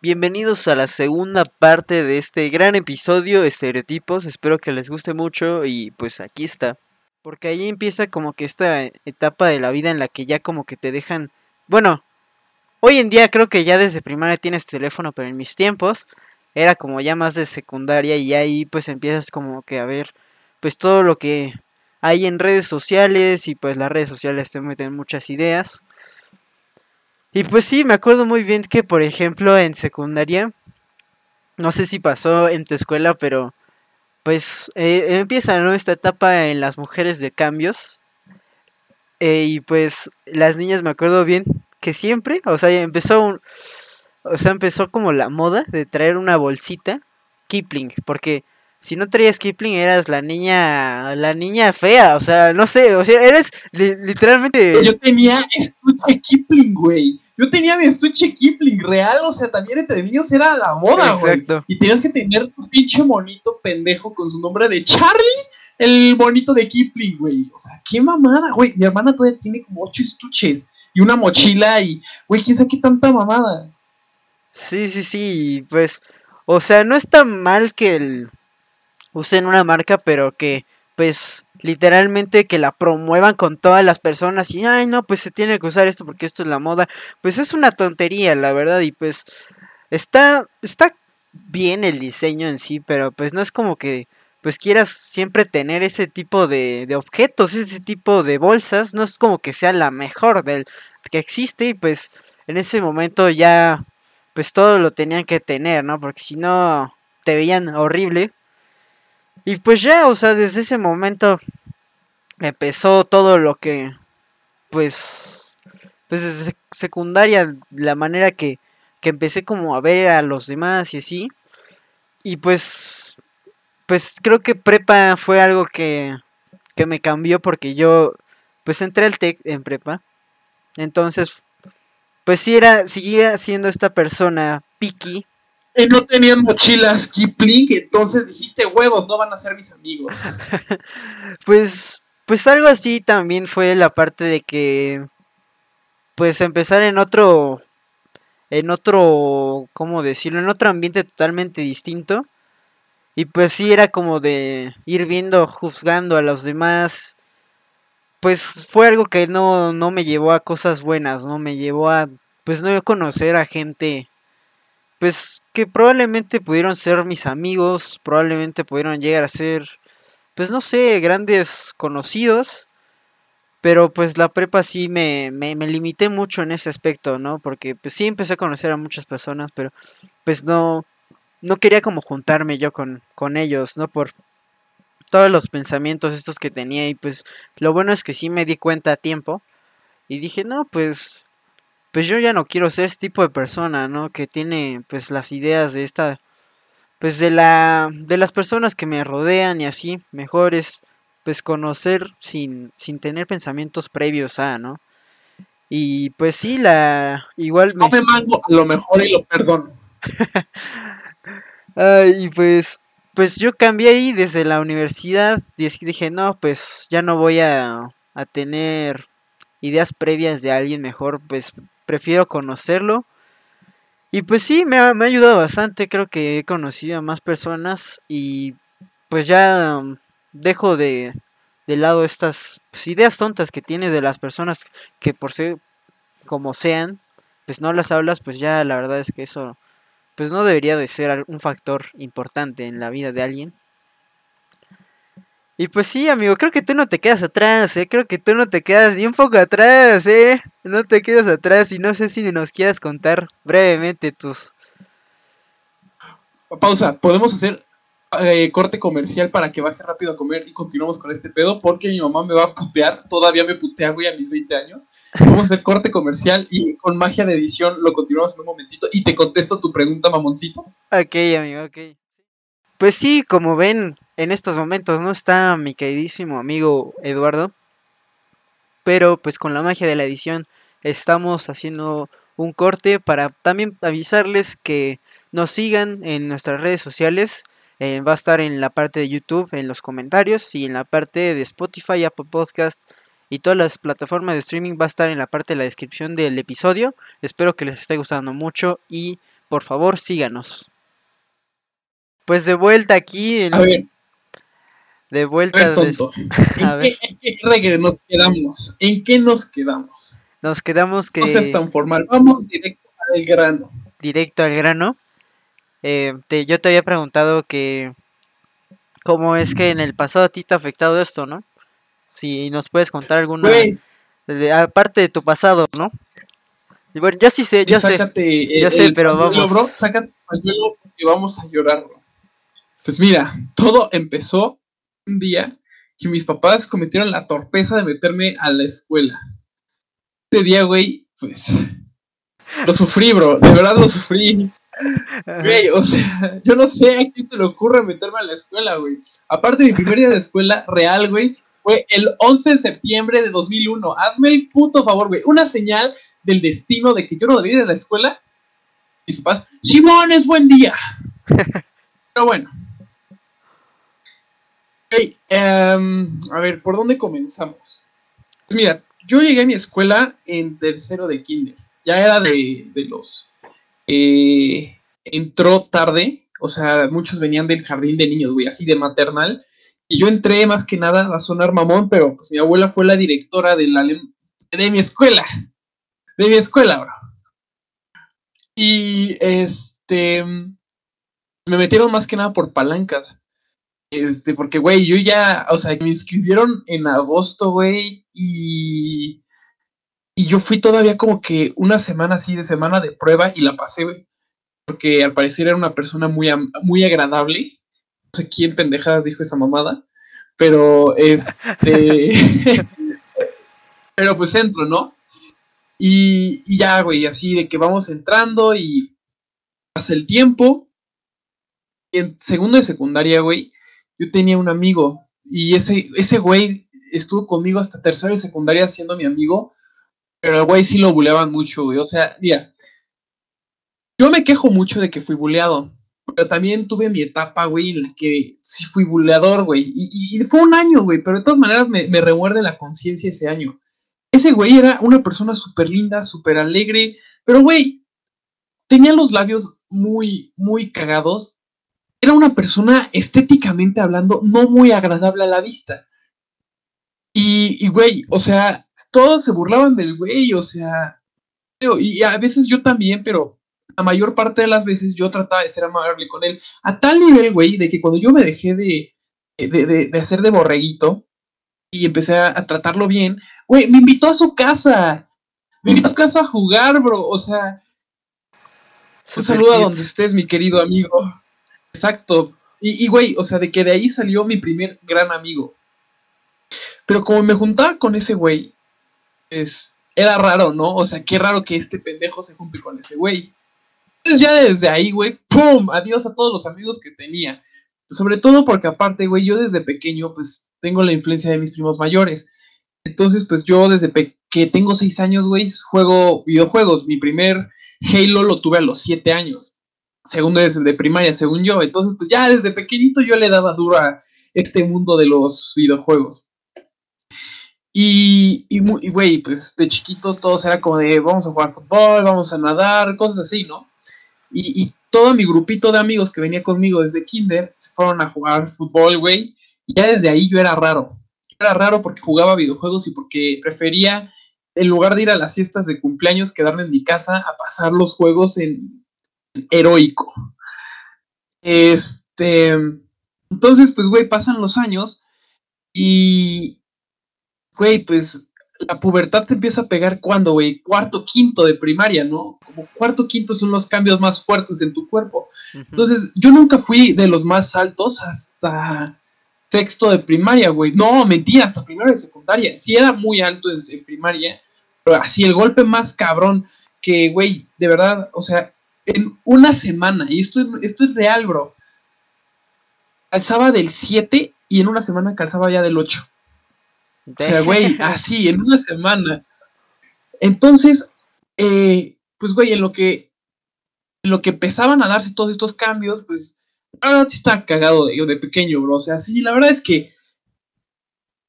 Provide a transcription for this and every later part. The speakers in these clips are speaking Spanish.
Bienvenidos a la segunda parte de este gran episodio, Estereotipos. Espero que les guste mucho y pues aquí está. Porque ahí empieza como que esta etapa de la vida en la que ya como que te dejan... Bueno, hoy en día creo que ya desde primaria tienes teléfono, pero en mis tiempos era como ya más de secundaria y ahí pues empiezas como que a ver pues todo lo que hay en redes sociales y pues las redes sociales te meten muchas ideas. Y pues sí, me acuerdo muy bien que, por ejemplo, en secundaria, no sé si pasó en tu escuela, pero pues eh, empieza ¿no? esta etapa en las mujeres de cambios. Eh, y pues las niñas me acuerdo bien que siempre, o sea, empezó un, o sea, empezó como la moda de traer una bolsita Kipling, porque si no traías Kipling eras la niña, la niña fea, o sea, no sé, o sea, eres literalmente... Yo tenía estuche Kipling, güey. Yo tenía mi estuche Kipling real, o sea, también entre niños era la moda, güey. Exacto. Y tenías que tener tu pinche monito pendejo con su nombre de Charlie, el bonito de Kipling, güey. O sea, qué mamada, güey. Mi hermana todavía tiene como ocho estuches y una mochila y, güey, quién sabe qué tanta mamada. Sí, sí, sí, pues, o sea, no está mal que el usen una marca, pero que pues literalmente que la promuevan con todas las personas y ay no pues se tiene que usar esto porque esto es la moda pues es una tontería la verdad y pues está está bien el diseño en sí pero pues no es como que pues quieras siempre tener ese tipo de, de objetos ese tipo de bolsas no es como que sea la mejor del que existe y pues en ese momento ya pues todo lo tenían que tener no porque si no te veían horrible y pues ya, o sea, desde ese momento empezó todo lo que, pues, pues desde secundaria, la manera que, que empecé como a ver a los demás y así. Y pues, pues creo que prepa fue algo que, que me cambió porque yo, pues entré al TEC en prepa. Entonces, pues sí era, seguía siendo esta persona picky no tenían mochilas Kipling, entonces dijiste huevos, no van a ser mis amigos. pues, pues algo así también fue la parte de que, pues empezar en otro, en otro, ¿cómo decirlo? En otro ambiente totalmente distinto. Y pues sí era como de ir viendo, juzgando a los demás. Pues fue algo que no, no me llevó a cosas buenas, ¿no? Me llevó a, pues no conocer a gente pues que probablemente pudieron ser mis amigos, probablemente pudieron llegar a ser, pues no sé, grandes conocidos, pero pues la prepa sí me, me, limité mucho en ese aspecto, ¿no? Porque pues sí empecé a conocer a muchas personas, pero pues no, no quería como juntarme yo con, con ellos, ¿no? Por todos los pensamientos estos que tenía y pues lo bueno es que sí me di cuenta a tiempo y dije, no, pues pues yo ya no quiero ser este tipo de persona, ¿no? Que tiene pues las ideas de esta, pues de la, de las personas que me rodean y así, mejor es pues conocer sin, sin tener pensamientos previos a, ¿no? Y pues sí, la, igual... No me mango a lo mejor y lo perdono. y pues, pues yo cambié ahí desde la universidad y dije, no, pues ya no voy a, a tener ideas previas de alguien mejor, pues prefiero conocerlo. Y pues sí, me ha, ayudado bastante, creo que he conocido a más personas y pues ya um, dejo de, de lado estas pues, ideas tontas que tienes de las personas que por ser como sean, pues no las hablas, pues ya la verdad es que eso pues no debería de ser un factor importante en la vida de alguien. Y pues sí, amigo, creo que tú no te quedas atrás, ¿eh? Creo que tú no te quedas ni un poco atrás, ¿eh? No te quedas atrás y no sé si nos quieras contar brevemente tus... Pausa, podemos hacer eh, corte comercial para que baje rápido a comer y continuamos con este pedo porque mi mamá me va a putear, todavía me putea, güey, a mis 20 años. Vamos a hacer corte comercial y con magia de edición lo continuamos en un momentito y te contesto tu pregunta, mamoncito. Ok, amigo, ok. Pues sí, como ven, en estos momentos no está mi queridísimo amigo Eduardo. Pero pues con la magia de la edición estamos haciendo un corte para también avisarles que nos sigan en nuestras redes sociales. Eh, va a estar en la parte de YouTube, en los comentarios y en la parte de Spotify, Apple Podcast y todas las plataformas de streaming va a estar en la parte de la descripción del episodio. Espero que les esté gustando mucho y por favor síganos. Pues de vuelta aquí. Ver. De vuelta. tonto. A ver. ¿En, qué, nos quedamos? ¿En qué nos quedamos? Nos quedamos que. No seas tan formal. Vamos directo al grano. Directo al grano. Eh, yo te había preguntado que. ¿Cómo es que en el pasado a ti te ha afectado esto, no? Si nos puedes contar alguna. aparte de tu pasado, ¿no? bueno, yo sí sé, yo sé. yo sé, pero vamos. Bro, sácate pañuelo porque vamos a llorar, Pues mira, todo empezó un día que mis papás cometieron la torpeza de meterme a la escuela. Ese día, güey, pues. Lo sufrí, bro. De verdad lo sufrí. Güey, o sea, yo no sé a quién te le ocurre meterme a la escuela, güey. Aparte, mi primer día de escuela real, güey, fue el 11 de septiembre de 2001. Hazme el puto favor, güey. Una señal del destino de que yo no debería ir a la escuela. Y su padre, Simón, es buen día. Pero bueno. Em, a ver, ¿por dónde comenzamos? Pues mira, yo llegué a mi escuela en tercero de kinder. Ya era de, de los... Eh, entró tarde, o sea, muchos venían del jardín de niños, güey, así de maternal. Y yo entré más que nada a sonar mamón, pero pues mi abuela fue la directora de, la, de mi escuela. De mi escuela, bro. Y este. Me metieron más que nada por palancas. Este, porque, güey, yo ya, o sea, me inscribieron en agosto, güey, y. Y yo fui todavía como que una semana así de semana de prueba y la pasé, güey. Porque al parecer era una persona muy, muy agradable no sé quién pendejadas dijo esa mamada, pero este, pero pues entro, ¿no? Y, y, ya, güey, así de que vamos entrando y pasa el tiempo. Y en segundo de secundaria, güey, yo tenía un amigo y ese, ese güey estuvo conmigo hasta tercero de secundaria siendo mi amigo, pero el güey sí lo buleaban mucho, güey. O sea, mira, yo me quejo mucho de que fui buleado, pero también tuve mi etapa, güey, en la que sí fui buleador, güey. Y, fue un año, güey, pero de todas maneras me, me remuerde la conciencia ese año. Ese güey era una persona súper linda, súper alegre, pero, güey, tenía los labios muy, muy cagados. Era una persona estéticamente hablando no muy agradable a la vista. Y, y güey, o sea, todos se burlaban del güey, o sea, y a veces yo también, pero la mayor parte de las veces yo trataba de ser amable con él. A tal nivel, güey, de que cuando yo me dejé de, de, de, hacer de borreguito y empecé a, tratarlo bien, güey, me invitó a su casa. Me invitó a su casa a jugar, bro. O sea, un saludo a donde estés, mi querido amigo. Exacto. Y, güey, o sea, de que de ahí salió mi primer gran amigo. Pero como me juntaba con ese güey, pues era raro, ¿no? O sea, qué raro que este pendejo se junte con ese güey. Entonces ya desde ahí, güey, ¡pum! Adiós a todos los amigos que tenía. Sobre todo porque aparte, güey, yo desde pequeño, pues, tengo la influencia de mis primos mayores. Entonces, pues yo desde que tengo seis años, güey, juego videojuegos. Mi primer Halo lo tuve a los siete años. Segundo es el de primaria, según yo. Entonces, pues ya desde pequeñito yo le daba duro a este mundo de los videojuegos. Y, y, güey, pues de chiquitos todos era como de vamos a jugar fútbol, vamos a nadar, cosas así, ¿no? Y, todo mi grupito de amigos que venía conmigo desde kinder se fueron a jugar fútbol, güey. Y ya desde ahí yo era raro. Era raro porque jugaba videojuegos y porque prefería, en lugar de ir a las fiestas de cumpleaños, quedarme en mi casa a pasar los juegos en heroico. Este. Entonces, pues, güey, pasan los años y. Güey, pues la pubertad te empieza a pegar cuando, güey, cuarto, quinto de primaria, ¿no? Como cuarto, quinto son los cambios más fuertes en tu cuerpo. Entonces, yo nunca fui de los más altos hasta sexto de primaria, güey. No, mentira, hasta primero de secundaria. Sí era muy alto en, primaria, pero así el golpe más cabrón que, güey, de verdad, o sea, en una semana, y esto, esto es real, bro, calzaba del 7 y en una semana calzaba ya del 8. O sea, güey, así, en una semana. Entonces, eh, pues, güey, en lo que en lo que empezaban a darse todos estos cambios, pues, la verdad sí estaba cagado de, de pequeño, bro. O sea, sí, la verdad es que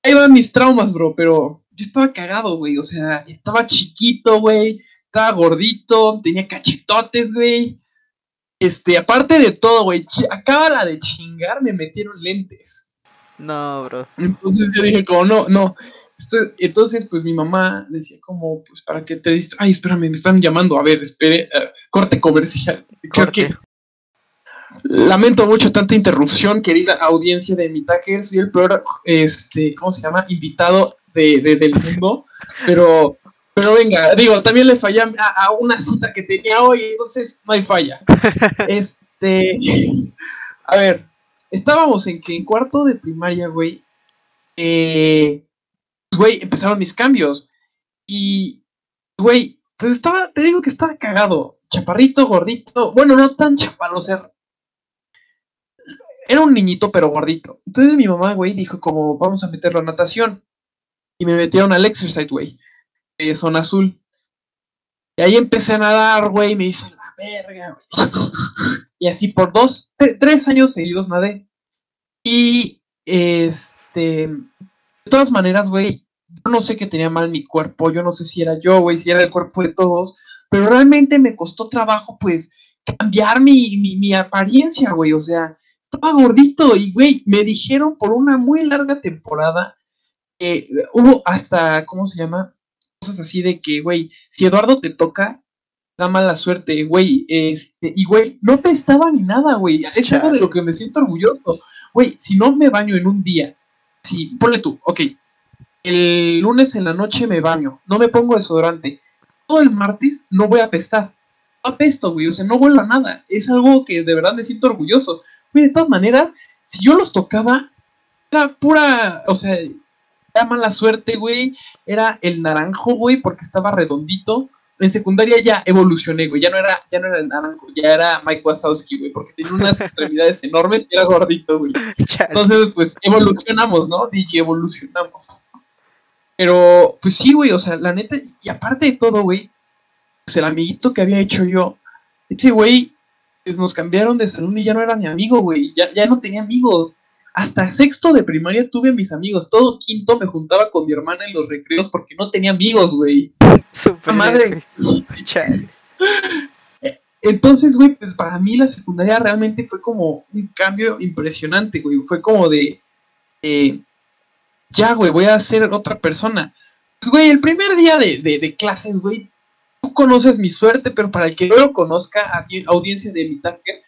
ahí van mis traumas, bro, pero yo estaba cagado, güey. O sea, estaba chiquito, güey. Estaba gordito, tenía cachetotes, güey. Este, aparte de todo, güey, acaba la de chingar, me metieron lentes. No, bro. Entonces yo dije, como, no, no. entonces, pues mi mamá decía, como, pues, ¿para qué te diste? Ay, espérame, me están llamando. A ver, espere, eh, corte comercial. Corte. lamento mucho tanta interrupción, querida audiencia de mi Tucker. Soy el peor, este, ¿cómo se llama? Invitado de, del mundo. Pero pero venga, digo, también le fallé a, una cita que tenía hoy, entonces no hay falla. Este, a ver, estábamos en que en cuarto de primaria, güey, eh, güey, empezaron mis cambios. Y, güey, pues estaba, te digo que estaba cagado. Chaparrito, gordito, bueno, no tan chaparro, o sea, era un niñito, pero gordito. Entonces mi mamá, güey, dijo como, vamos a meterlo a natación. Y me metieron al exercise, güey zona azul. Y ahí empecé a nadar, güey, me hice la verga, güey. y así por dos, tres años seguidos nadé. Y, este, de todas maneras, güey, yo no sé qué tenía mal mi cuerpo, yo no sé si era yo, güey, si era el cuerpo de todos, pero realmente me costó trabajo, pues, cambiar mi, mi, mi apariencia, güey, o sea, estaba gordito y, güey, me dijeron por una muy larga temporada que hubo hasta, ¿cómo se llama? Cosas así de que, güey, si Eduardo te toca, da mala suerte, güey, este, y güey, no te estaba ni nada, güey, es algo de lo que me siento orgulloso, güey, si no me baño en un día, si, ponle tú, ok, el lunes en la noche me baño, no me pongo desodorante, todo el martes no voy a apestar, no apesto, güey, o sea, no vuelvo a nada, es algo que de verdad me siento orgulloso, güey, de todas maneras, si yo los tocaba, era pura, o sea, era mala suerte, güey. Era el naranjo, güey, porque estaba redondito. En secundaria ya evolucioné, güey. Ya no era, ya no era el naranjo, ya era Mike Wazowski, güey, porque tenía unas extremidades enormes y era gordito, güey. Entonces, pues evolucionamos, ¿no? DJ evolucionamos. Pero, pues sí, güey, o sea, la neta, y aparte de todo, güey, pues el amiguito que había hecho yo, ese güey, pues nos cambiaron de salón y ya no era mi amigo, güey. Ya, ya no tenía amigos. Hasta sexto de primaria tuve mis amigos. Todo quinto me juntaba con mi hermana en los recreos porque no tenía amigos, güey. Super madre. Entonces, güey, pues para mí la secundaria realmente fue como un cambio impresionante, güey. Fue como de, ya, güey, voy a ser otra persona. Pues, güey, el primer día de, clases, güey, tú conoces mi suerte, pero para el que no lo conozca, audiencia de mi tanque,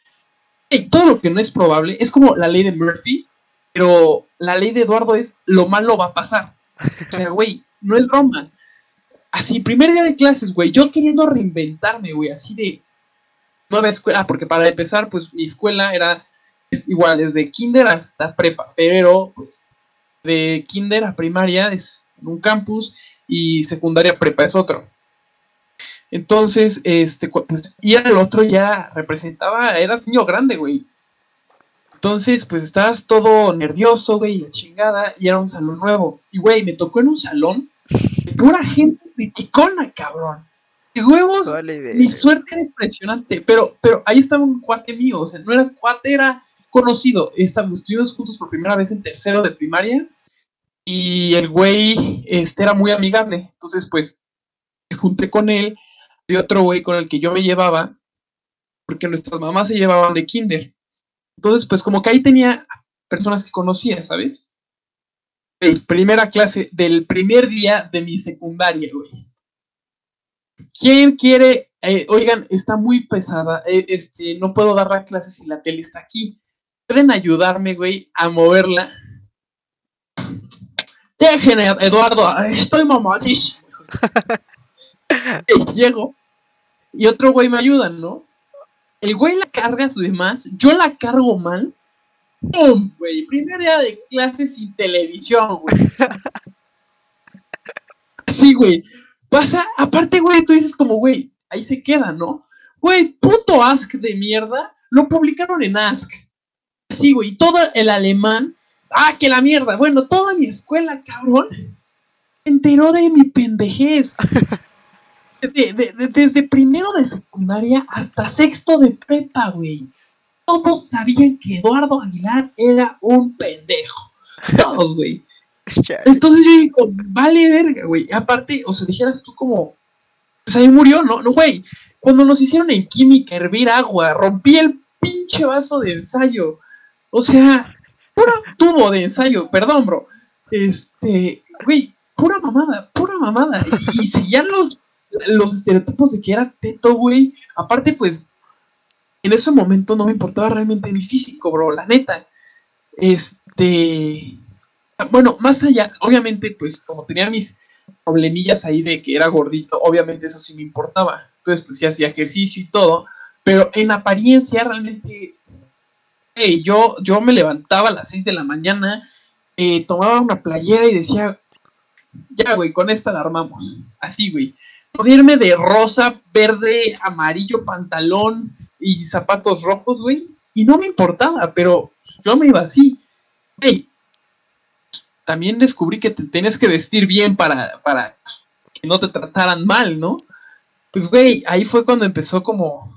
todo lo que no es probable es como la ley de Murphy, pero la ley de Eduardo es lo malo va a pasar. O sea, güey, no es broma. Así, primer día de clases, güey, yo queriendo reinventarme, güey, así de nueva escuela, porque para empezar, pues mi escuela era igual, desde kinder hasta prepa, pero pues de kinder a primaria es un campus y secundaria prepa es otro. Entonces, este, pues, y el otro ya representaba, era niño grande, güey. Entonces, pues estabas todo nervioso, güey, la chingada, y era un salón nuevo. Y, güey, me tocó en un salón de pura gente criticona, cabrón. De huevos, mi suerte era impresionante. Pero, pero ahí estaba un cuate mío, o sea, no era cuate, era conocido. Estábamos, estuvimos juntos por primera vez en tercero de primaria. Y el güey este, era muy amigable. Entonces, pues, me junté con él y otro güey con el que yo me llevaba, porque nuestras mamás se llevaban de kinder. Entonces, pues como que ahí tenía personas que conocía, ¿sabes? primera clase, del primer día de mi secundaria, güey. ¿Quién quiere? Eh, oigan, está muy pesada. Eh, este, no puedo dar la clase si la tele está aquí. ¿Pueden ayudarme, güey, a moverla? Dejen, Eduardo, estoy mamadísimo. y llego. Y otro güey me ayuda, ¿no? El güey la carga a su demás, yo la cargo mal. ¡Pum! Güey, primer día de clase sin televisión, güey. Sí, güey. Pasa, aparte, güey, tú dices como, güey, ahí se queda, ¿no? Güey, puto Ask de mierda, lo publicaron en Ask. Sí, güey, todo el alemán. Ah, que la mierda. Bueno, toda mi escuela, cabrón, se enteró de mi pendejez. Desde, primero de secundaria hasta sexto de prepa, güey. Todos sabían que Eduardo Aguilar era un pendejo. Todos, güey. Entonces yo digo, vale verga, güey. Aparte, o sea, dijeras tú como, pues ahí murió, ¿no? No, güey. cuando nos hicieron en química hervir agua, rompí el pinche vaso de ensayo. O sea, pura tubo de ensayo, perdón, bro. Este, güey, pura mamada, pura mamada. Y, seguían los, los estereotipos de que era teto, güey. Aparte, pues, en ese momento no me importaba realmente mi físico, bro, la neta. Este, bueno, más allá, obviamente, pues, como tenía mis problemillas ahí de que era gordito, obviamente eso sí me importaba. Entonces, pues sí hacía ejercicio y todo, pero en apariencia realmente, yo, yo me levantaba a las 6 de la mañana, eh, tomaba una playera y decía, ya, güey, con esta la armamos. Así, güey. Ponerme de rosa, verde, amarillo, pantalón y zapatos rojos, güey. Y no me importaba, pero yo me iba así. Güey, también descubrí que te tenías que vestir bien para, para que no te trataran mal, ¿no? Pues, güey, ahí fue cuando empezó como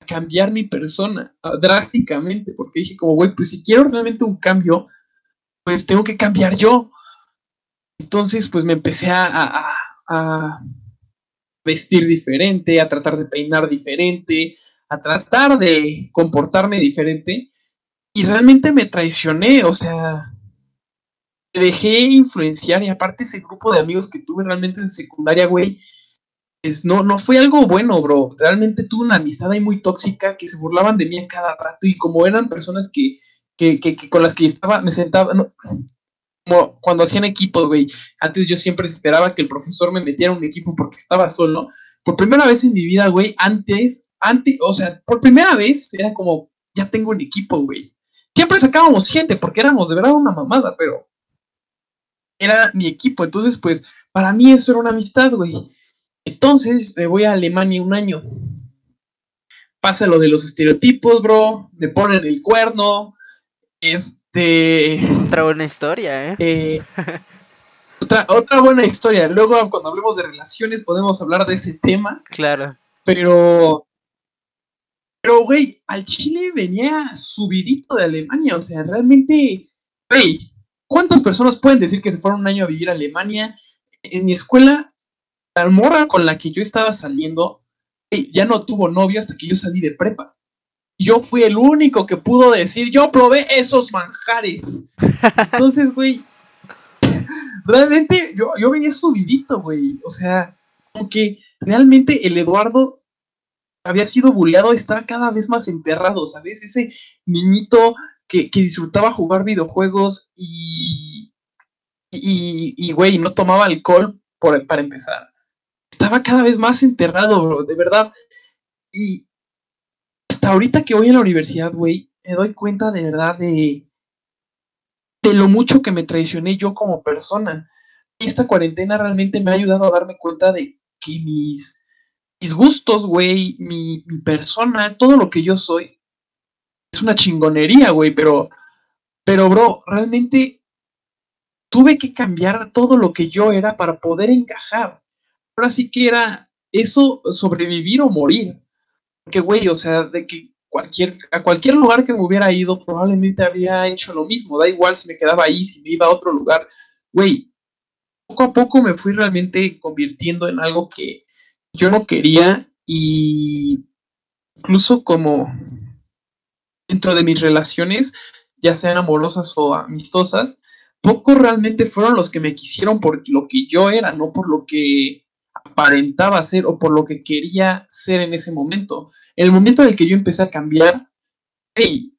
a cambiar mi persona drásticamente, porque dije como, güey, pues si quiero realmente un cambio, pues tengo que cambiar yo. Entonces, pues me empecé a, a, vestir diferente, a tratar de peinar diferente, a tratar de comportarme diferente. Y realmente me traicioné, o sea, me dejé influenciar y aparte ese grupo de amigos que tuve realmente en secundaria, güey, es, no, no fue algo bueno, bro. Realmente tuve una amistad ahí muy tóxica que se burlaban de mí a cada rato y como eran personas que, que, que, con las que estaba, me sentaba, como cuando hacían equipos, güey. Antes yo siempre esperaba que el profesor me metiera un equipo porque estaba solo. Por primera vez en mi vida, güey, antes, antes, o sea, por primera vez era como, ya tengo un equipo, güey. Siempre sacábamos gente porque éramos de verdad una mamada, pero era mi equipo. Entonces, pues, para mí eso era una amistad, güey. Entonces, me voy a Alemania un año. Pasa lo de los estereotipos, bro. Me ponen el cuerno. Este. Otra buena historia, ¿eh? eh otra, otra buena historia. Luego, cuando hablemos de relaciones, podemos hablar de ese tema. Claro. Pero. Pero, güey, al Chile venía subidito de Alemania. O sea, realmente. Güey, ¿Cuántas personas pueden decir que se fueron un año a vivir a Alemania? En mi escuela, la morra con la que yo estaba saliendo ya no tuvo novio hasta que yo salí de prepa. Yo fui el único que pudo decir, yo probé esos manjares. Entonces, güey, realmente yo, yo venía subidito, güey. O sea, aunque realmente el Eduardo había sido bulleado, estaba cada vez más enterrado, ¿sabes? Ese niñito que, disfrutaba jugar videojuegos y, y, güey, no tomaba alcohol por, para empezar. Estaba cada vez más enterrado, bro, de verdad. Y hasta ahorita que voy a la universidad, güey, me doy cuenta de verdad de, de lo mucho que me traicioné yo como persona. Esta cuarentena realmente me ha ayudado a darme cuenta de que mis, mis gustos, güey, mi, mi persona, todo lo que yo soy, es una chingonería, güey, pero, pero, bro, realmente tuve que cambiar todo lo que yo era para poder encajar. Ahora sí que era eso, sobrevivir o morir. Porque, güey, o sea, de que cualquier, a cualquier lugar que me hubiera ido, probablemente habría hecho lo mismo. Da igual si me quedaba ahí, si me iba a otro lugar. Güey, poco a poco me fui realmente convirtiendo en algo que yo no quería y incluso como dentro de mis relaciones, ya sean amorosas o amistosas, pocos realmente fueron los que me quisieron por lo que yo era, no por lo que aparentaba ser o por lo que quería ser en ese momento. En el momento en el que yo empecé a cambiar, hey,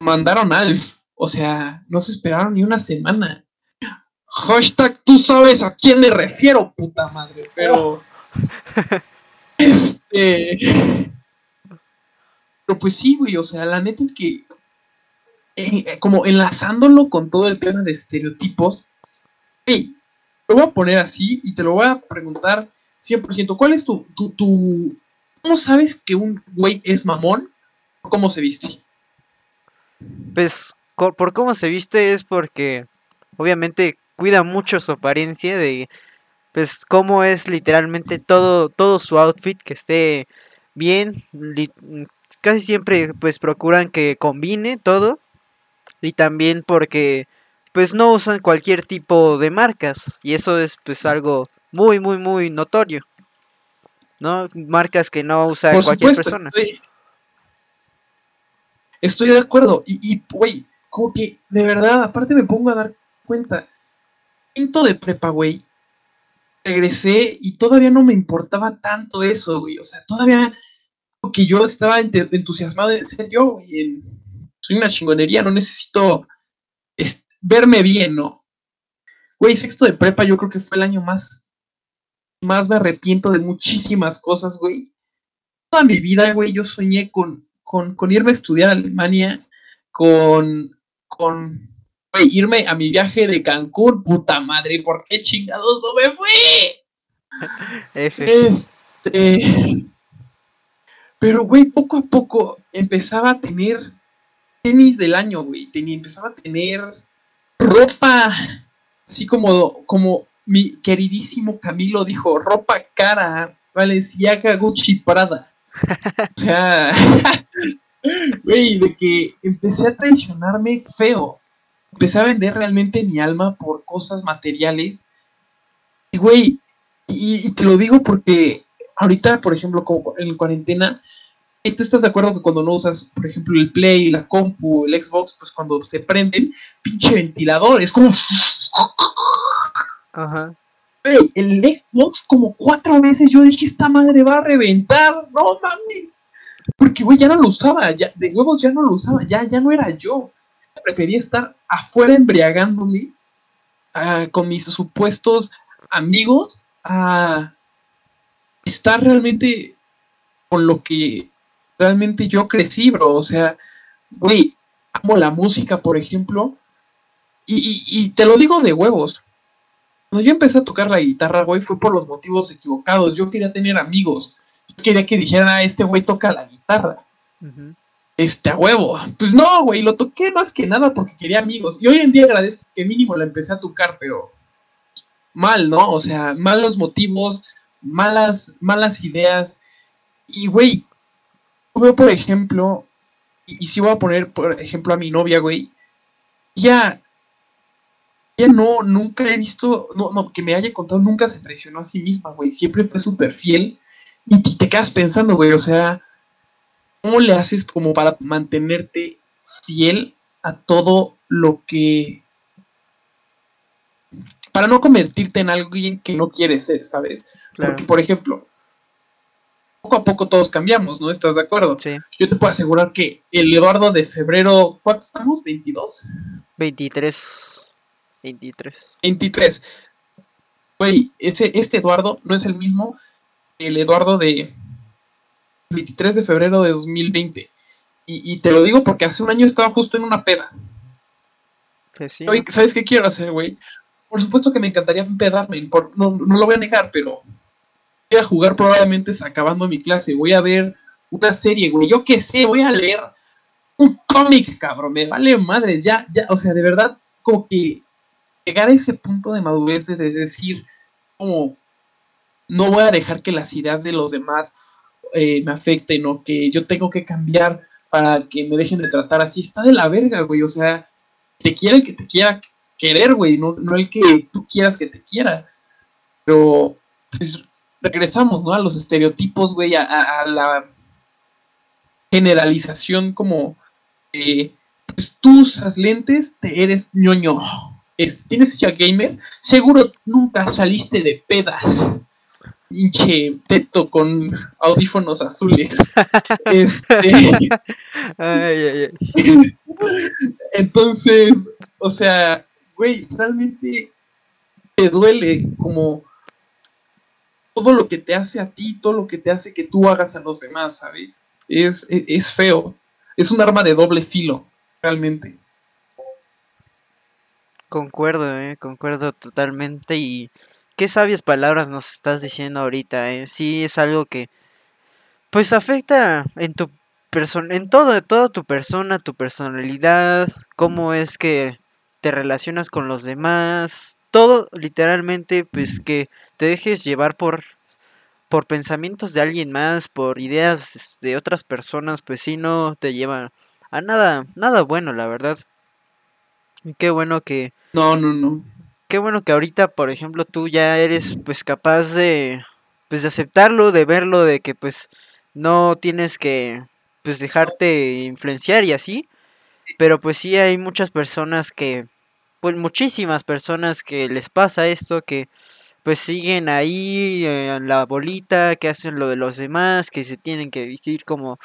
mandaron Alf. O sea, no se esperaron ni una semana. Hashtag, tú sabes a quién me refiero, puta madre. Pero. este pues sí, güey, o sea, la neta es que, eh, como enlazándolo con todo el tema de estereotipos, hey, lo voy a poner así y te lo voy a preguntar 100%. ¿Cuál es tu, tu, tu ¿Cómo sabes que un güey es mamón? ¿Cómo se viste? Pues por cómo se viste es porque obviamente cuida mucho su apariencia de pues cómo es literalmente todo todo su outfit que esté bien casi siempre pues procuran que combine todo y también porque pues no usan cualquier tipo de marcas y eso es pues algo muy muy muy notorio. ¿no? Marcas que no usa cualquier persona. Estoy, de acuerdo. Y, güey, como que de verdad, aparte me pongo a dar cuenta. Quinto de prepa, güey. Regresé y todavía no me importaba tanto eso, güey. O sea, todavía que yo estaba entusiasmado de ser yo, güey. Soy una chingonería, no necesito verme bien, ¿no? Güey, sexto de prepa yo creo que fue el año más, más me arrepiento de muchísimas cosas, güey. Toda mi vida, güey, yo soñé con, con, con irme a estudiar a Alemania, con, con, güey, irme a mi viaje de Cancún, puta madre, ¿por qué chingados no me fui? Este... Pero, güey, poco a poco empezaba a tener tenis del año, güey. empezaba a tener ropa, así como, como mi queridísimo Camilo dijo, ropa cara, Valenciaga, Gucci, Prada. o sea, güey, de que empecé a traicionarme feo. Empecé a vender realmente mi alma por cosas materiales. Y, güey, y, te lo digo porque ahorita, por ejemplo, como en cuarentena, ¿Tú estás de acuerdo que cuando no usas, por ejemplo, el Play, la compu, el Xbox, pues cuando se prenden, pinche ventilador, es como... Ajá. el Xbox como cuatro veces yo dije, esta madre va a reventar, no mames. Porque, güey, ya no lo usaba, ya, de huevos ya no lo usaba, ya, ya no era yo. Prefería estar afuera embriagándome ah, con mis supuestos amigos a estar realmente con lo que realmente yo crecí, bro. O sea, güey, amo la música, por ejemplo. Y, te lo digo de huevos. Cuando yo empecé a tocar la guitarra, güey, fue por los motivos equivocados. Yo quería tener amigos. Yo quería que dijeran, ah, este güey toca la guitarra. Este a huevo. Pues no, güey, lo toqué más que nada porque quería amigos. Y hoy en día agradezco que mínimo la empecé a tocar, pero mal, ¿no? O sea, malos motivos, malas, malas ideas. Y, güey, veo, por ejemplo, y, si voy a poner, por ejemplo, a mi novia, güey, ya, ya no, nunca he visto, no, no, que me haya contado, nunca se traicionó a sí misma, güey, siempre fue súper fiel, y te quedas pensando, güey, o sea, ¿cómo le haces como para mantenerte fiel a todo lo que... Para no convertirte en alguien que no quieres ser, ¿sabes? Porque, por ejemplo, poco a poco todos cambiamos, ¿no? ¿Estás de acuerdo? Sí. Yo te puedo asegurar que el Eduardo de febrero, ¿cuántos estamos? ¿22? 23. 23. 23. Güey, ese, este Eduardo no es el mismo que el Eduardo de 23 de febrero de 2020. Y, y te lo digo porque hace un año estaba justo en una peda. Pues sí. ¿Sabes qué quiero hacer, güey? Por supuesto que me encantaría empedarme, no, no lo voy a negar, pero a jugar probablemente acabando mi clase, voy a ver una serie, güey, yo qué sé, voy a leer un cómic, cabrón, me vale madres, ya, ya, o sea, de verdad, como que llegar a ese punto de madurez de, decir, como, no voy a dejar que las ideas de los demás eh, me afecten o que yo tengo que cambiar para que me dejen de tratar así, está de la verga, güey, o sea, te quiere el que te quiera querer, güey, no, no el que tú quieras que te quiera, pero pues regresamos, ¿no? A los estereotipos, güey, a, la generalización como, eh, pues tú usas lentes, te eres ñoño. tienes ya gamer, seguro nunca saliste de pedas. Pinche teto con audífonos azules. este... Entonces, o sea, güey, realmente te duele como todo lo que te hace a ti, todo lo que te hace que tú hagas a los demás, ¿sabes? Es, es, feo. Es un arma de doble filo, realmente. Concuerdo, eh, concuerdo totalmente y qué sabias palabras nos estás diciendo ahorita, eh. Sí, es algo que pues afecta en tu persona, en todo, toda tu persona, tu personalidad, cómo es que te relacionas con los demás, todo literalmente pues que te dejes llevar por por pensamientos de alguien más, por ideas de otras personas, pues sí no te lleva a nada nada bueno, la verdad. Y qué bueno que No, no, no. Qué bueno que ahorita, por ejemplo, tú ya eres pues capaz de pues de aceptarlo, de verlo, de que pues no tienes que pues dejarte influenciar y así. Pero pues sí hay muchas personas que, pues muchísimas personas que les pasa esto, que pues siguen ahí en la bolita, que hacen lo de los demás, que se tienen que vestir como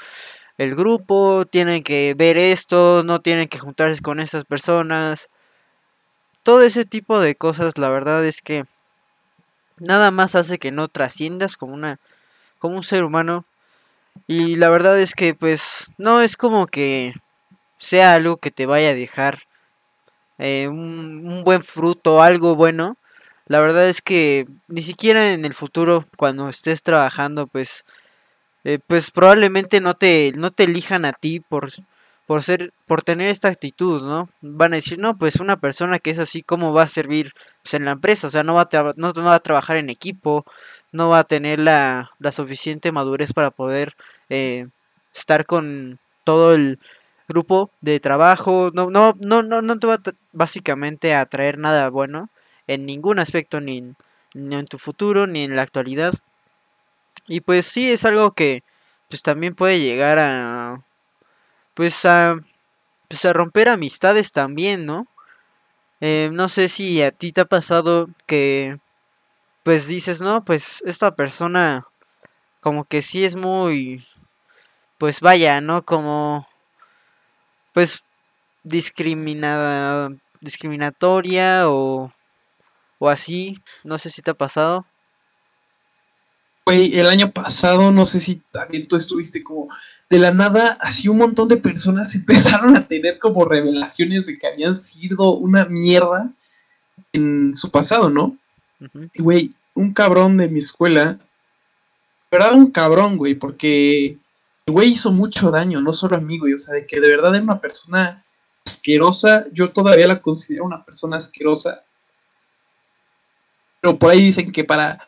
el grupo, tienen que ver esto, no tienen que juntarse con esas personas. Todo ese tipo de cosas, la verdad es que nada más hace que no trasciendas como una como un ser humano y la verdad es que pues no es como que sea algo que te vaya a dejar eh, un, buen fruto, algo bueno. La verdad es que ni siquiera en el futuro, cuando estés trabajando, pues, eh, pues probablemente no te, no te elijan a ti por, por ser, por tener esta actitud, ¿no? Van a decir, no, pues una persona que es así, ¿cómo va a servir pues, en la empresa? O sea, no va a, no, va a trabajar en equipo, no va a tener la, la suficiente madurez para poder eh, estar con todo el grupo de trabajo, no, no, no, no, no te va básicamente a traer nada bueno en ningún aspecto, ni, en tu futuro, ni en la actualidad. Y pues sí, es algo que pues también puede llegar a pues a, pues a romper amistades también, ¿no? Eh, no sé si a ti te ha pasado que, pues dices, no, pues esta persona como que sí es muy, pues vaya, ¿no? Como, pues discriminada, discriminatoria o, o así, no sé si te ha pasado. Güey, el año pasado, no sé si también tú estuviste como de la nada, así un montón de personas empezaron a tener como revelaciones de que habían sido una mierda en su pasado, ¿no? Y, güey, un cabrón de mi escuela, verdad, un cabrón, güey, porque el güey hizo mucho daño, no solo a mí, güey, o sea, de que de verdad era una persona asquerosa, yo todavía la considero una persona asquerosa. Pero por ahí dicen que para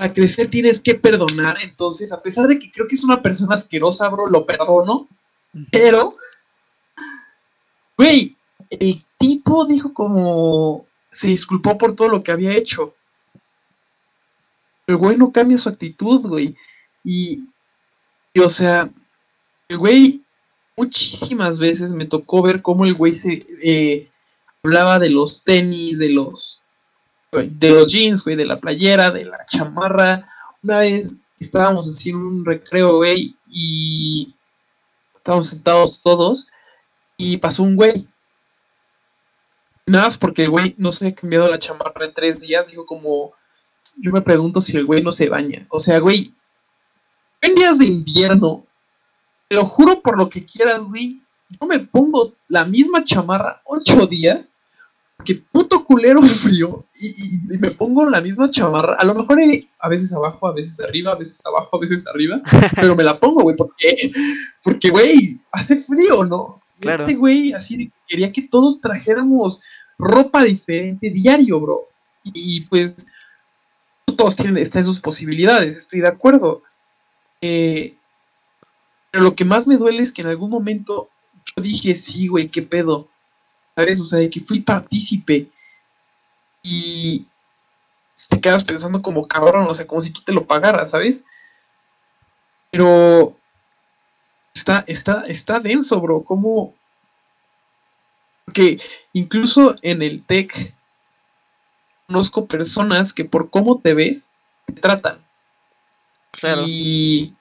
a crecer tienes que perdonar. Entonces, a pesar de que creo que es una persona asquerosa, bro, lo perdono. Pero, güey, el tipo dijo como se disculpó por todo lo que había hecho. El güey no cambia su actitud, güey. Y, o sea, el güey muchísimas veces me tocó ver cómo el güey se eh, hablaba de los tenis, de los de los jeans, güey, de la playera, de la chamarra. Una vez estábamos en un recreo, güey, y estábamos sentados todos y pasó un güey. Nada más porque el güey no se había cambiado la chamarra en tres días, dijo como, yo me pregunto si el güey no se baña. O sea, güey, en días de invierno, te lo juro por lo que quieras, güey, yo me pongo la misma chamarra ocho días que puto culero frío y, me pongo la misma chamarra. A lo mejor a veces abajo, a veces arriba, a veces abajo, a veces arriba, pero me la pongo, güey, porque, porque, güey, hace frío, ¿no? Este güey así quería que todos trajéramos ropa diferente diario, bro. Y, pues todos tienen estas sus posibilidades, estoy de acuerdo. Eh, pero lo que más me duele es que en algún momento yo dije, sí, güey, qué pedo ¿sabes? O sea, de que fui partícipe y te quedas pensando como cabrón, o sea, como si tú te lo pagaras, ¿sabes? Pero está, está, está denso, bro, como... Porque incluso en el tech conozco personas que por cómo te ves, te tratan. Y,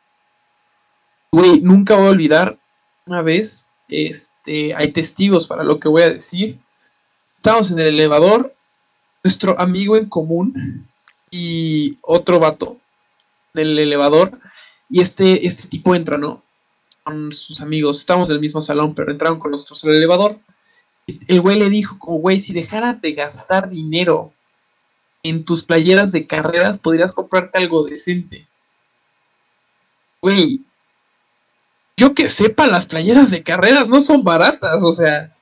güey, nunca voy a olvidar una vez este, hay testigos para lo que voy a decir. Estamos en el elevador, nuestro amigo en común y otro vato en el elevador. Y este, este tipo entra, ¿no? Con sus amigos. Estamos en el mismo salón, pero entraron con nosotros al elevador. El güey le dijo, como, güey, si dejaras de gastar dinero en tus playeras de carreras, podrías comprarte algo decente. Güey, yo que sepa, las playeras de carreras no son baratas, o sea,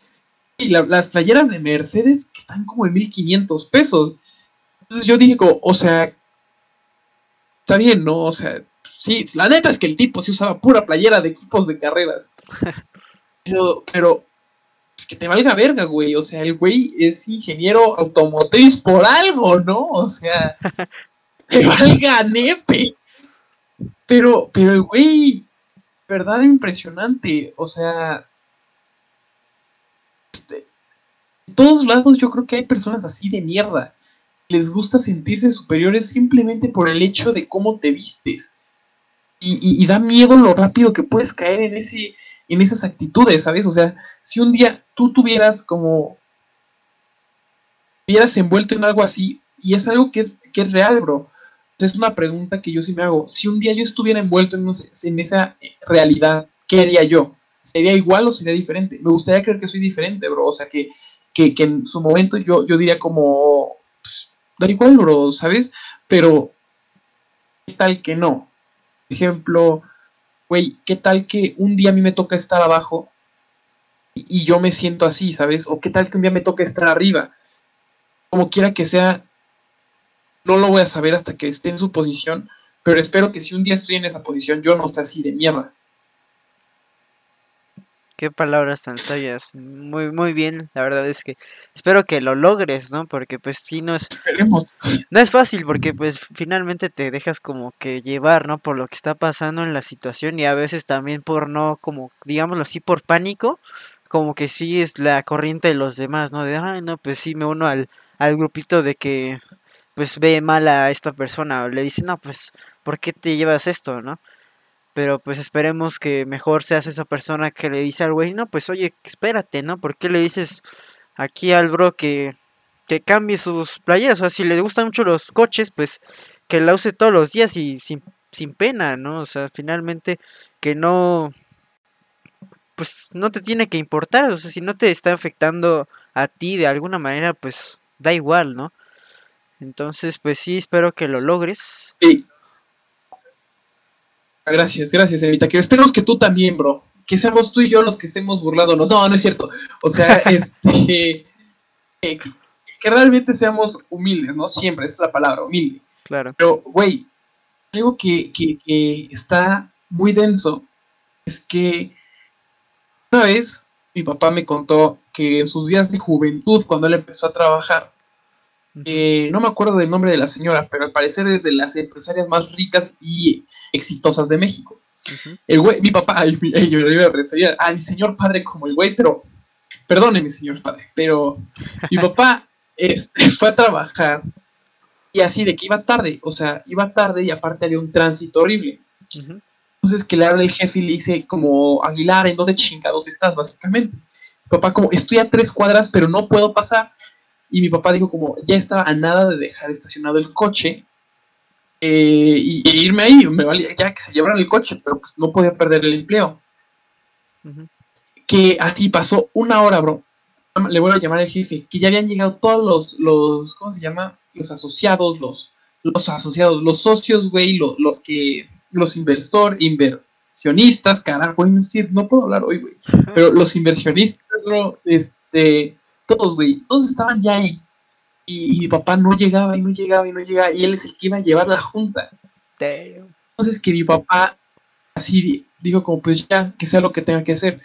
y las playeras de Mercedes están como en 1500 pesos. Entonces yo dije, o sea, está bien, ¿no? O sea, sí, la neta es que el tipo sí usaba pura playera de equipos de carreras. Pero, pero, es que te valga verga, güey. O sea, el güey es ingeniero automotriz por algo, ¿no? O sea, te valga nepe. Pero, pero el güey, verdad impresionante. O sea, este, en todos lados yo creo que hay personas así de mierda. Les gusta sentirse superiores simplemente por el hecho de cómo te vistes. Y, da miedo lo rápido que puedes caer en, ese, en esas actitudes, ¿sabes? O sea, si un día tú tuvieras como... Hubieras envuelto en algo así, y es algo que es, que es real, bro. Es una pregunta que yo sí me hago. Si un día yo estuviera envuelto en, en esa realidad, ¿qué haría yo? ¿Sería igual o sería diferente? Me gustaría creer que soy diferente, bro. O sea, que, que, en su momento yo, yo diría como, pues, da igual, bro, ¿sabes? Pero, ¿qué tal que no? Por ejemplo, güey, ¿qué tal que un día a mí me toca estar abajo y, y yo me siento así, ¿sabes? O qué tal que un día me toca estar arriba. Como quiera que sea, no lo voy a saber hasta que esté en su posición, pero espero que si un día estoy en esa posición, yo no sea así de mierda. Qué palabras tan sabias. Muy, muy bien. La verdad es que espero que lo logres, ¿no? Porque pues sí no es. No es fácil porque pues finalmente te dejas como que llevar, ¿no? Por lo que está pasando en la situación y a veces también por no, como, digámoslo así, por pánico, como que sí es la corriente de los demás, ¿no? De, ay, no, pues sí me uno al, al grupito de que pues ve mal a esta persona o le dice, no, pues, ¿por qué te llevas esto, no? Pero pues esperemos que mejor seas esa persona que le dice al güey, no, pues oye, espérate, ¿no? ¿Por qué le dices aquí al bro que, que cambie sus playeras? O sea, si le gustan mucho los coches, pues que la use todos los días y sin, sin pena, ¿no? O sea, finalmente que no, pues no te tiene que importar, o sea, si no te está afectando a ti de alguna manera, pues da igual, ¿no? Entonces, pues sí, espero que lo logres. Sí. Gracias, gracias, Evita. Que esperemos que tú también, bro. Que seamos tú y yo los que estemos burlándonos. No, no es cierto. O sea, este. que realmente seamos humildes, ¿no? Siempre, esa es la palabra, humilde. Claro. Pero, güey, algo que, que, que está muy denso es que una vez mi papá me contó que en sus días de juventud, cuando él empezó a trabajar, eh, no me acuerdo del nombre de la señora, pero al parecer es de las empresarias más ricas y exitosas de México. El güey, mi papá, yo le iba a referir a mi señor padre como el güey, pero perdone mi señor padre, pero mi papá este, fue a trabajar y así de que iba tarde, o sea, iba tarde y aparte había un tránsito horrible. Entonces que le habla el jefe y le dice como, Aguilar, ¿en dónde chingados estás básicamente? Mi papá como, estoy a tres cuadras pero no puedo pasar y mi papá dijo como, ya estaba a nada de dejar estacionado el coche eh, y, e irme ahí, me valía ya que se llevaran el coche, pero pues no podía perder el empleo. Que así pasó una hora, bro. Le voy a llamar al jefe, que ya habían llegado todos los, los ¿cómo se llama? Los asociados, los, los asociados, los socios, güey, los, los que, los inversor, inversionistas, carajo, no puedo hablar hoy, güey, pero los inversionistas, bro, este, todos, güey, todos estaban ya ahí. Y, mi papá no llegaba y no llegaba y no llegaba. Y él es el que iba a llevar la junta. Entonces que mi papá así dijo como pues ya, que sea lo que tenga que hacer.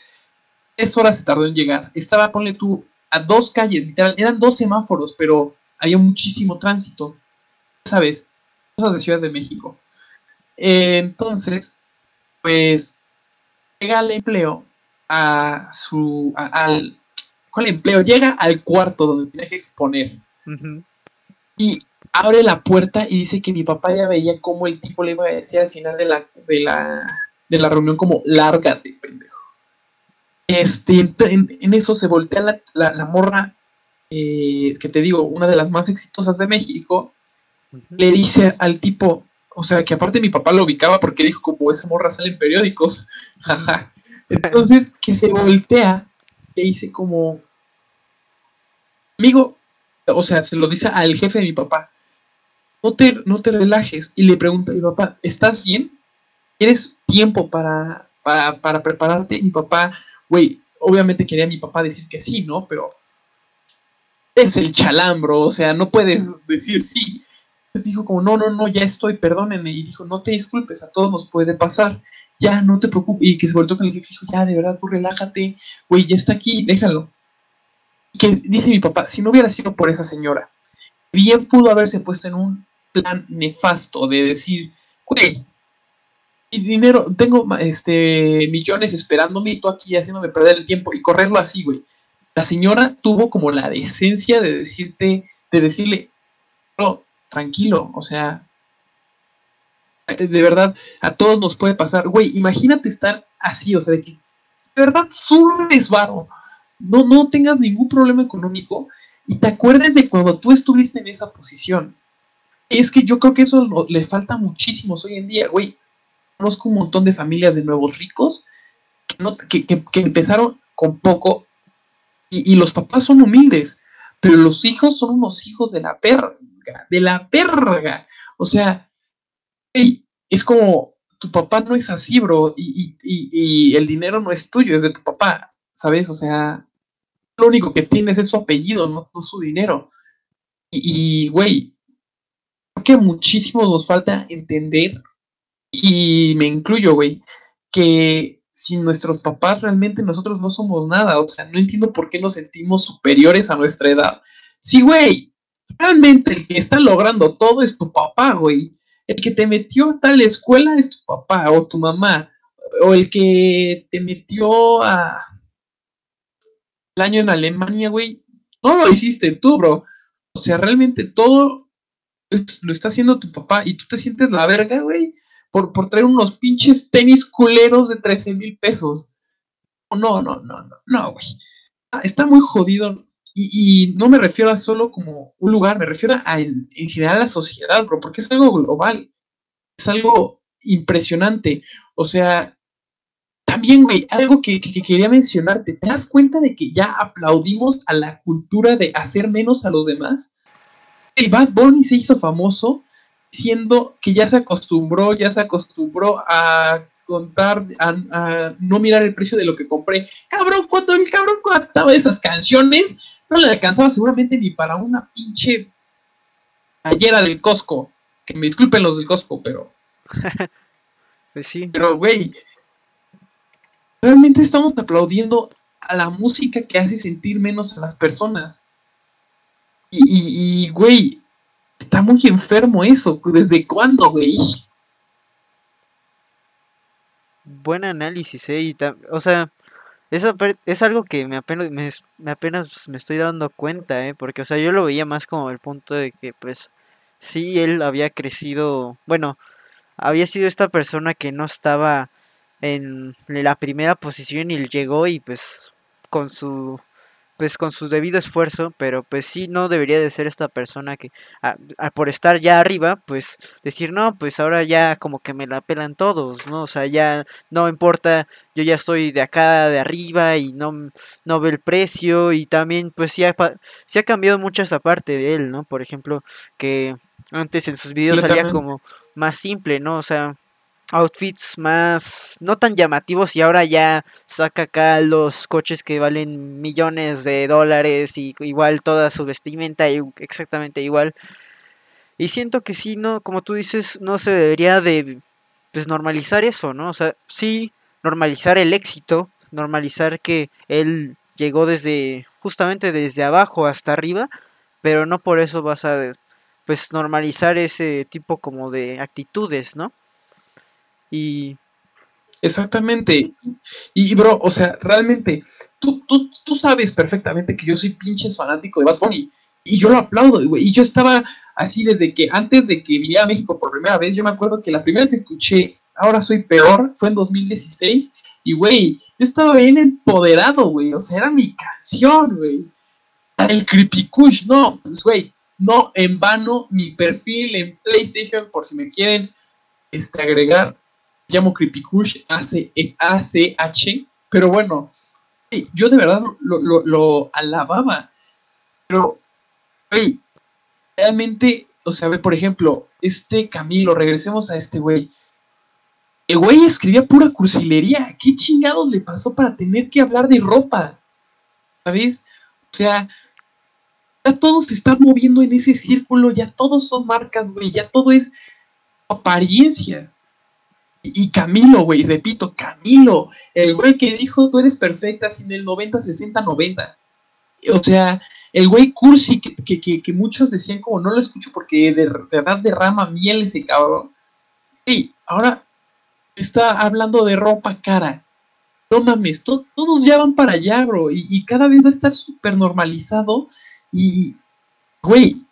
Tres horas se tardó en llegar. Estaba, ponle tú, a dos calles, literal. Eran dos semáforos, pero había muchísimo tránsito. ¿Sabes? Cosas de Ciudad de México. entonces, pues, llega al empleo a su, al, ¿Cuál empleo? Llega al cuarto donde tiene que exponer. Y abre la puerta y dice que mi papá ya veía cómo el tipo le iba a decir al final de la, de la, de la reunión como, lárgate, pendejo. Este, en, eso se voltea la, morra, eh, que te digo, una de las más exitosas de México, le dice al tipo, o sea, que aparte mi papá lo ubicaba porque dijo como esa morra sale en periódicos, jaja. Entonces, que se voltea le dice como, amigo, o sea, se lo dice al jefe de mi papá, no te, no te relajes. Y le pregunta a mi papá, ¿estás bien? ¿Tienes tiempo para, para, prepararte? mi papá, güey, obviamente quería mi papá decir que sí, ¿no? Pero es el chalambro, o sea, no puedes decir sí. Entonces dijo como, no, no, no, ya estoy, perdónenme. Y dijo, no te disculpes, a todos nos puede pasar ya no te preocupes, y que se volvió con el jefe dijo, ya, de verdad, tú relájate, güey, ya está aquí, déjalo. Y que dice mi papá, si no hubiera sido por esa señora, bien pudo haberse puesto en un plan nefasto de decir, güey, y dinero, tengo este millones esperándome y tú aquí haciéndome perder el tiempo y correrlo así, güey. La señora tuvo como la decencia de decirte, de decirle, no, tranquilo, o sea, de verdad, a todos nos puede pasar, güey, imagínate estar así, o sea, de que, de verdad, subes varo, no, no tengas ningún problema económico y te acuerdes de cuando tú estuviste en esa posición. Es que yo creo que eso les falta muchísimos hoy en día, güey conozco un montón de familias de nuevos ricos que, empezaron con poco y, los papás son humildes, pero los hijos son unos hijos de la perga, de la perga. O sea, es como tu papá no es así, bro, y, el dinero no es tuyo, es de tu papá, ¿sabes? O sea, lo único que tienes es su apellido, no, no su dinero. Y, güey, creo que a muchísimos nos falta entender y me incluyo, güey, que sin nuestros papás realmente nosotros no somos nada. O sea, no entiendo por qué nos sentimos superiores a nuestra edad. Sí, güey, realmente el que está logrando todo es tu papá, güey. El que te metió a tal escuela es tu papá o tu mamá. O el que te metió a el año en Alemania, güey. No lo hiciste tú, bro. O sea, realmente todo lo está haciendo tu papá y tú te sientes la verga, güey por, traer unos pinches tenis culeros de 13 mil pesos. No, no, no, no, no, güey. Ah, está muy jodido. Y, no me refiero a solo como un lugar, me refiero a en, general a la sociedad, bro, porque es algo global. Es algo impresionante. O sea, también, güey, algo que, que, quería mencionarte. ¿Te das cuenta de que ya aplaudimos a la cultura de hacer menos a los demás? Y Bad Bunny se hizo famoso siendo que ya se acostumbró, ya se acostumbró a contar, a, no mirar el precio de lo que compré. Cabrón, cuando el cabrón cantaba esas canciones, no le alcanzaba seguramente ni para una pinche gallera del Costco. Que me disculpen los del Costco, pero. pues sí. Pero, güey, realmente estamos aplaudiendo a la música que hace sentir menos a las personas. Y, y güey, Está muy enfermo eso. ¿Desde cuándo, güey? Buen análisis, ¿eh? Y o sea, eso es algo que me apenas me, apenas me estoy dando cuenta, ¿eh? Porque, o sea, yo lo veía más como el punto de que, pues, sí, él había crecido, bueno, había sido esta persona que no estaba en la primera posición y él llegó y, pues, con su pues con su debido esfuerzo, pero pues sí no debería de ser esta persona que por estar ya arriba, pues decir, no, pues ahora ya como que me la pelan todos, ¿no? O sea, ya no importa, yo ya estoy de acá, de arriba y no, no ve el precio y también pues sí ha, ha cambiado mucho esa parte de él, ¿no? Por ejemplo, que antes en sus videos salía como más simple, ¿no? O sea, outfits más no tan llamativos y ahora ya saca acá los coches que valen millones de dólares y igual toda su vestimenta exactamente igual. Y siento que sí no como tú dices no se debería de pues normalizar eso no o sea sí normalizar el éxito normalizar que él llegó desde justamente desde abajo hasta arriba pero no por eso vas a pues normalizar ese tipo como de actitudes no y... Exactamente. Y, bro, o sea, realmente, tú, tú, tú sabes perfectamente que yo soy pinches fanático de Bad Bunny. Y yo lo aplaudo, güey. Y yo estaba así desde que antes de que viniera a México por primera vez, yo me acuerdo que la primera vez que escuché Ahora Soy Peor fue en 2016. Y, güey, yo estaba bien empoderado, güey. O sea, era mi canción, güey. El Creepy Kush, no, pues, güey, no en vano mi perfil en PlayStation, por si me quieren este, agregar, llamo Creepy Kush, ACH, pero bueno, yo de verdad lo, alababa. Pero, hey, realmente, o sea, por ejemplo, este Camilo, regresemos a este güey. El güey escribía pura cursilería. ¿Qué chingados le pasó para tener que hablar de ropa? ¿Sabes? O sea, ya todos se están moviendo en ese círculo, ya todos son marcas, güey, ya todo es apariencia. Y Camilo, güey, repito, Camilo, el güey que dijo tú eres perfecta sin el 90, 60, 90. O sea, El güey cursi que, que, muchos decían como no lo escucho porque de, verdad derrama miel ese cabrón. Y ahora está hablando de ropa cara. No mames, todos ya van para allá, bro. Y cada vez va a estar súper normalizado. Y, güey,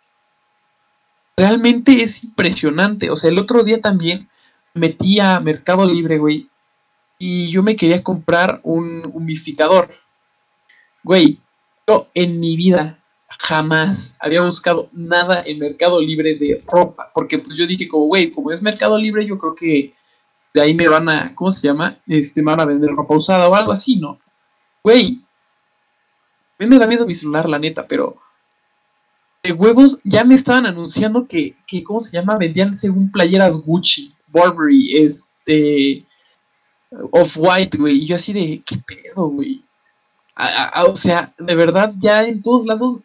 realmente es impresionante. O sea, el otro día también metí a Mercado Libre, güey. Y yo me quería comprar un humificador. Güey, yo en mi vida jamás había buscado nada en Mercado Libre de ropa. Porque pues yo dije como, güey, como es Mercado Libre, yo creo que de ahí me van a, ¿cómo se llama? Este, me van a vender ropa usada o algo así, ¿no? Güey, a mí me da miedo mi celular, la neta, pero de huevos ya me estaban anunciando que, que ¿cómo se llama? Vendían según playeras Gucci, Burberry, este, Off-White, güey. Y yo así de, ¿qué pedo, güey? o sea, de verdad, ya en todos lados,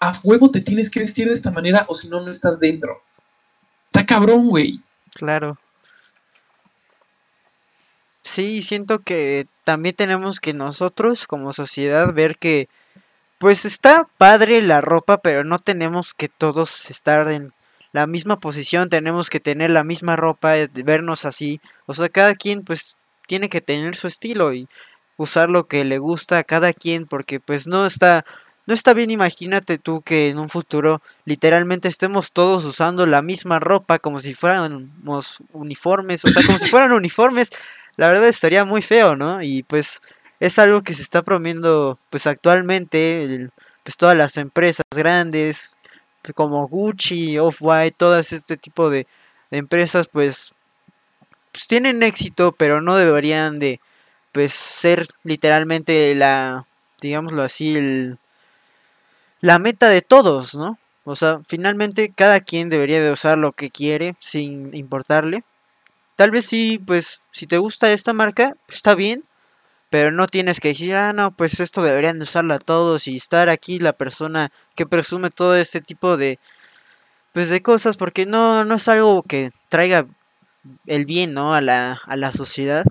a huevo te tienes que vestir de esta manera o si no, no estás dentro. Está cabrón, güey. Claro. Sí, siento que también tenemos que nosotros como sociedad ver que pues está padre la ropa, pero no tenemos que todos estar en la misma posición, tenemos que tener la misma ropa, eh, vernos así. O sea, cada quien pues tiene que tener su estilo y usar lo que le gusta a cada quien porque pues no está no está bien, imagínate tú que en un futuro literalmente estemos todos usando la misma ropa como si fuéramos uniformes, o sea, como si fueran uniformes, la verdad estaría muy feo, ¿no? Y pues es algo que se está promoviendo pues actualmente pues todas las empresas grandes como Gucci, Off-White, todas este tipo de, empresas pues, pues tienen éxito, pero no deberían de pues ser literalmente la digámoslo así el la meta de todos, ¿no? O sea, finalmente cada quien debería de usar lo que quiere sin importarle. Tal vez sí, pues si te gusta esta marca, pues, está bien, pero no tienes que decir, ah, no, pues esto deberían de usarlo a todos y estar aquí la persona que presume todo este tipo de, pues de cosas, porque no, no es algo que traiga el bien, ¿no? A la, a la sociedad.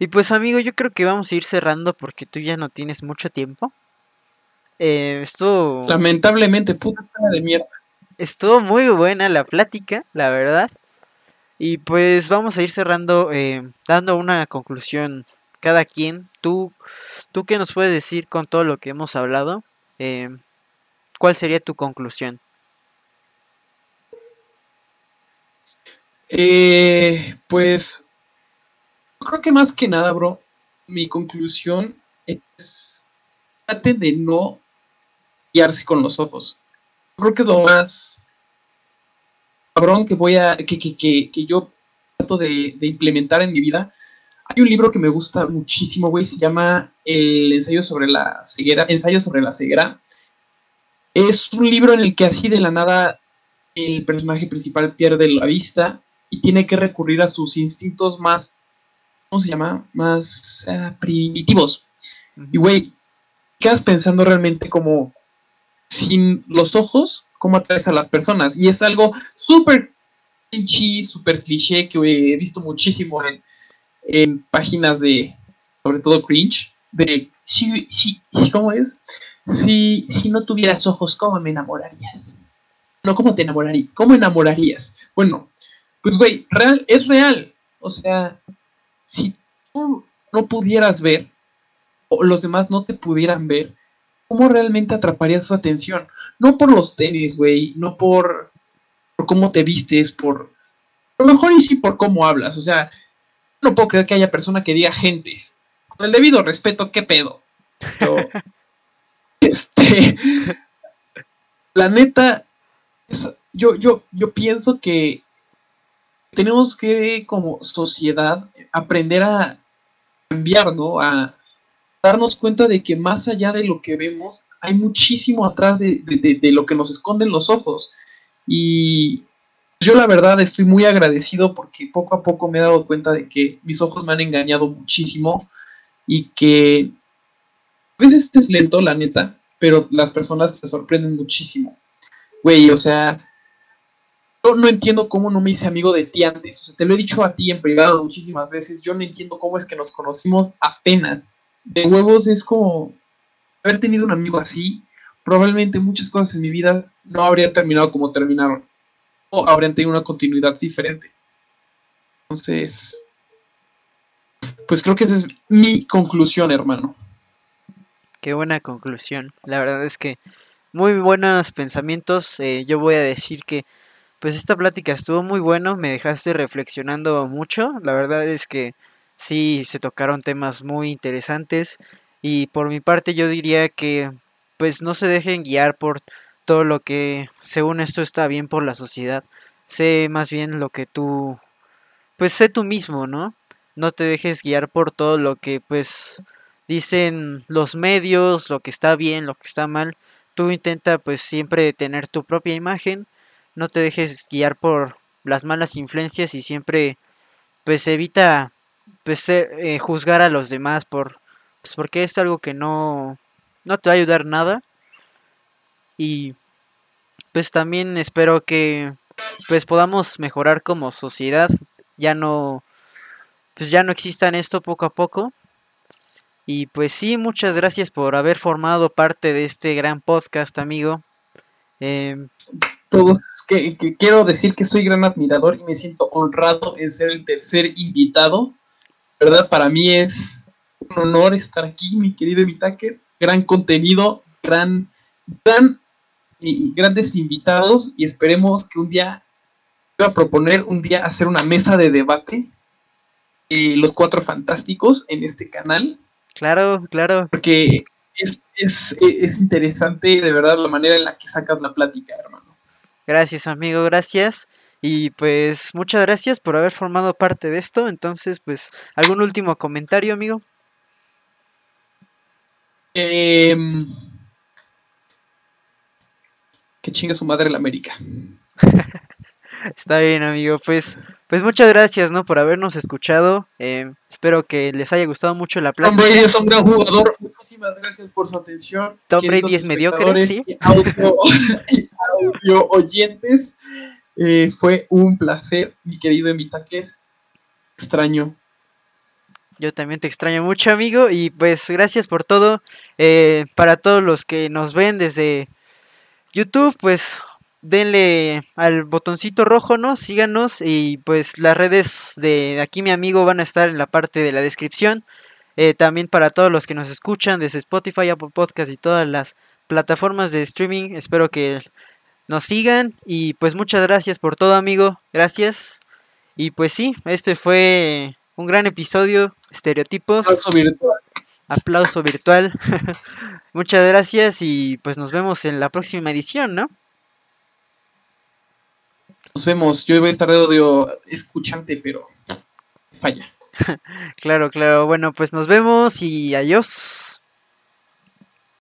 Y pues amigo, yo creo que vamos a ir cerrando porque tú ya no tienes mucho tiempo. Eh, estuvo... Lamentablemente, puta de mierda. Estuvo muy buena la plática, la verdad. Y pues vamos a ir cerrando, eh, dando una conclusión cada quien. ¿Tú, ¿Tú qué nos puedes decir con todo lo que hemos hablado? Eh, ¿Cuál sería tu conclusión? Eh, pues creo que más que nada, bro, mi conclusión es traten de no guiarse con los ojos. Creo que lo más cabrón que voy a, que, que, que, yo trato de, implementar en mi vida. Hay un libro que me gusta muchísimo, güey, se llama El ensayo sobre la ceguera, ensayo sobre la ceguera. Es un libro en el que así de la nada el personaje principal pierde la vista y tiene que recurrir a sus instintos más, ¿cómo se llama? Más ah, primitivos. Y, güey, quedas pensando realmente como sin los ojos cómo atraes a las personas. Y es algo súper cliché, súper cliché que he visto muchísimo en, páginas de, sobre todo cringe, de, si, si, ¿cómo es? Si, si no tuvieras ojos, ¿cómo me enamorarías? No, ¿cómo te enamorarías? ¿Cómo enamorarías? Bueno, pues güey, real, es real. O sea, si tú no pudieras ver, o los demás no te pudieran ver, ¿cómo realmente atraparías su atención? No por los tenis, güey, no por, por cómo te vistes, por... A lo mejor y sí por cómo hablas, o sea, no puedo creer que haya persona que diga gentes. Con el debido respeto, ¿qué pedo? este... La neta, yo, yo, yo pienso que tenemos que, como sociedad, aprender a cambiar, ¿no? A, darnos cuenta de que más allá de lo que vemos, hay muchísimo atrás de, lo que nos esconden los ojos. Y yo la verdad estoy muy agradecido porque poco a poco me he dado cuenta de que mis ojos me han engañado muchísimo y que a veces es lento, la neta, pero las personas se sorprenden muchísimo. Güey, o sea, yo no entiendo cómo no me hice amigo de ti antes. O sea, te lo he dicho a ti en privado muchísimas veces. Yo no entiendo cómo es que nos conocimos apenas de huevos es como, haber tenido un amigo así, probablemente muchas cosas en mi vida no habrían terminado como terminaron. O habrían tenido una continuidad diferente. Entonces, pues creo que esa es mi conclusión, hermano. Qué buena conclusión. La verdad es que muy buenos pensamientos. Eh, yo voy a decir que pues esta plática estuvo muy bueno, me dejaste reflexionando mucho. La verdad es que sí se tocaron temas muy interesantes y por mi parte yo diría que pues no se dejen guiar por todo lo que según esto está bien por la sociedad. Sé más bien lo que tú pues sé tú mismo, ¿no? No te dejes guiar por todo lo que pues dicen los medios, lo que está bien, lo que está mal. Tú intenta pues siempre tener tu propia imagen, no te dejes guiar por las malas influencias y siempre pues evita pues eh, juzgar a los demás por pues porque es algo que no no te va a ayudar nada. Y pues también espero que pues podamos mejorar como sociedad ya no pues ya no existan esto poco a poco. Y pues sí muchas gracias por haber formado parte de este gran podcast amigo. Em, todos que, quiero decir que soy gran admirador y me siento honrado en ser el tercer invitado verdad para mí es un honor estar aquí mi querido Emitaker gran contenido gran gran y grandes invitados y esperemos que un día voy a proponer un día hacer una mesa de debate eh, los cuatro fantásticos en este canal. Claro claro. Porque es, es, es interesante de verdad la manera en la que sacas la plática hermano. Gracias, amigo, gracias. Y pues muchas gracias por haber formado parte de esto. Entonces, pues, ¿algún último comentario, amigo? Eh, que chinga su madre la América. Está bien, amigo. Pues, pues muchas gracias, ¿no? Por habernos escuchado. Eh, espero que les haya gustado mucho la plática. Tom Brady es un gran jugador. Muchísimas gracias por su atención. Tom Brady es mediocre, sí. Audio, oyentes. Eh, fue un placer, mi querido Emitaker. Extraño. Yo también te extraño mucho, amigo. Y pues gracias por todo. Eh, para todos los que nos ven desde YouTube, pues denle al botoncito rojo, ¿no? Síganos y pues las redes de aquí mi amigo van a estar en la parte de la descripción. Eh, también para todos los que nos escuchan desde Spotify, Apple Podcast y todas las plataformas de streaming, espero que nos sigan y pues muchas gracias por todo amigo, gracias. Y pues sí, este fue un gran episodio, estereotipos. Aplauso virtual. Aplauso virtual. muchas gracias y pues nos vemos en la próxima edición, ¿no? Nos vemos. Yo voy a estar de audio escuchante, pero falla. claro, claro. Bueno, pues nos vemos y adiós.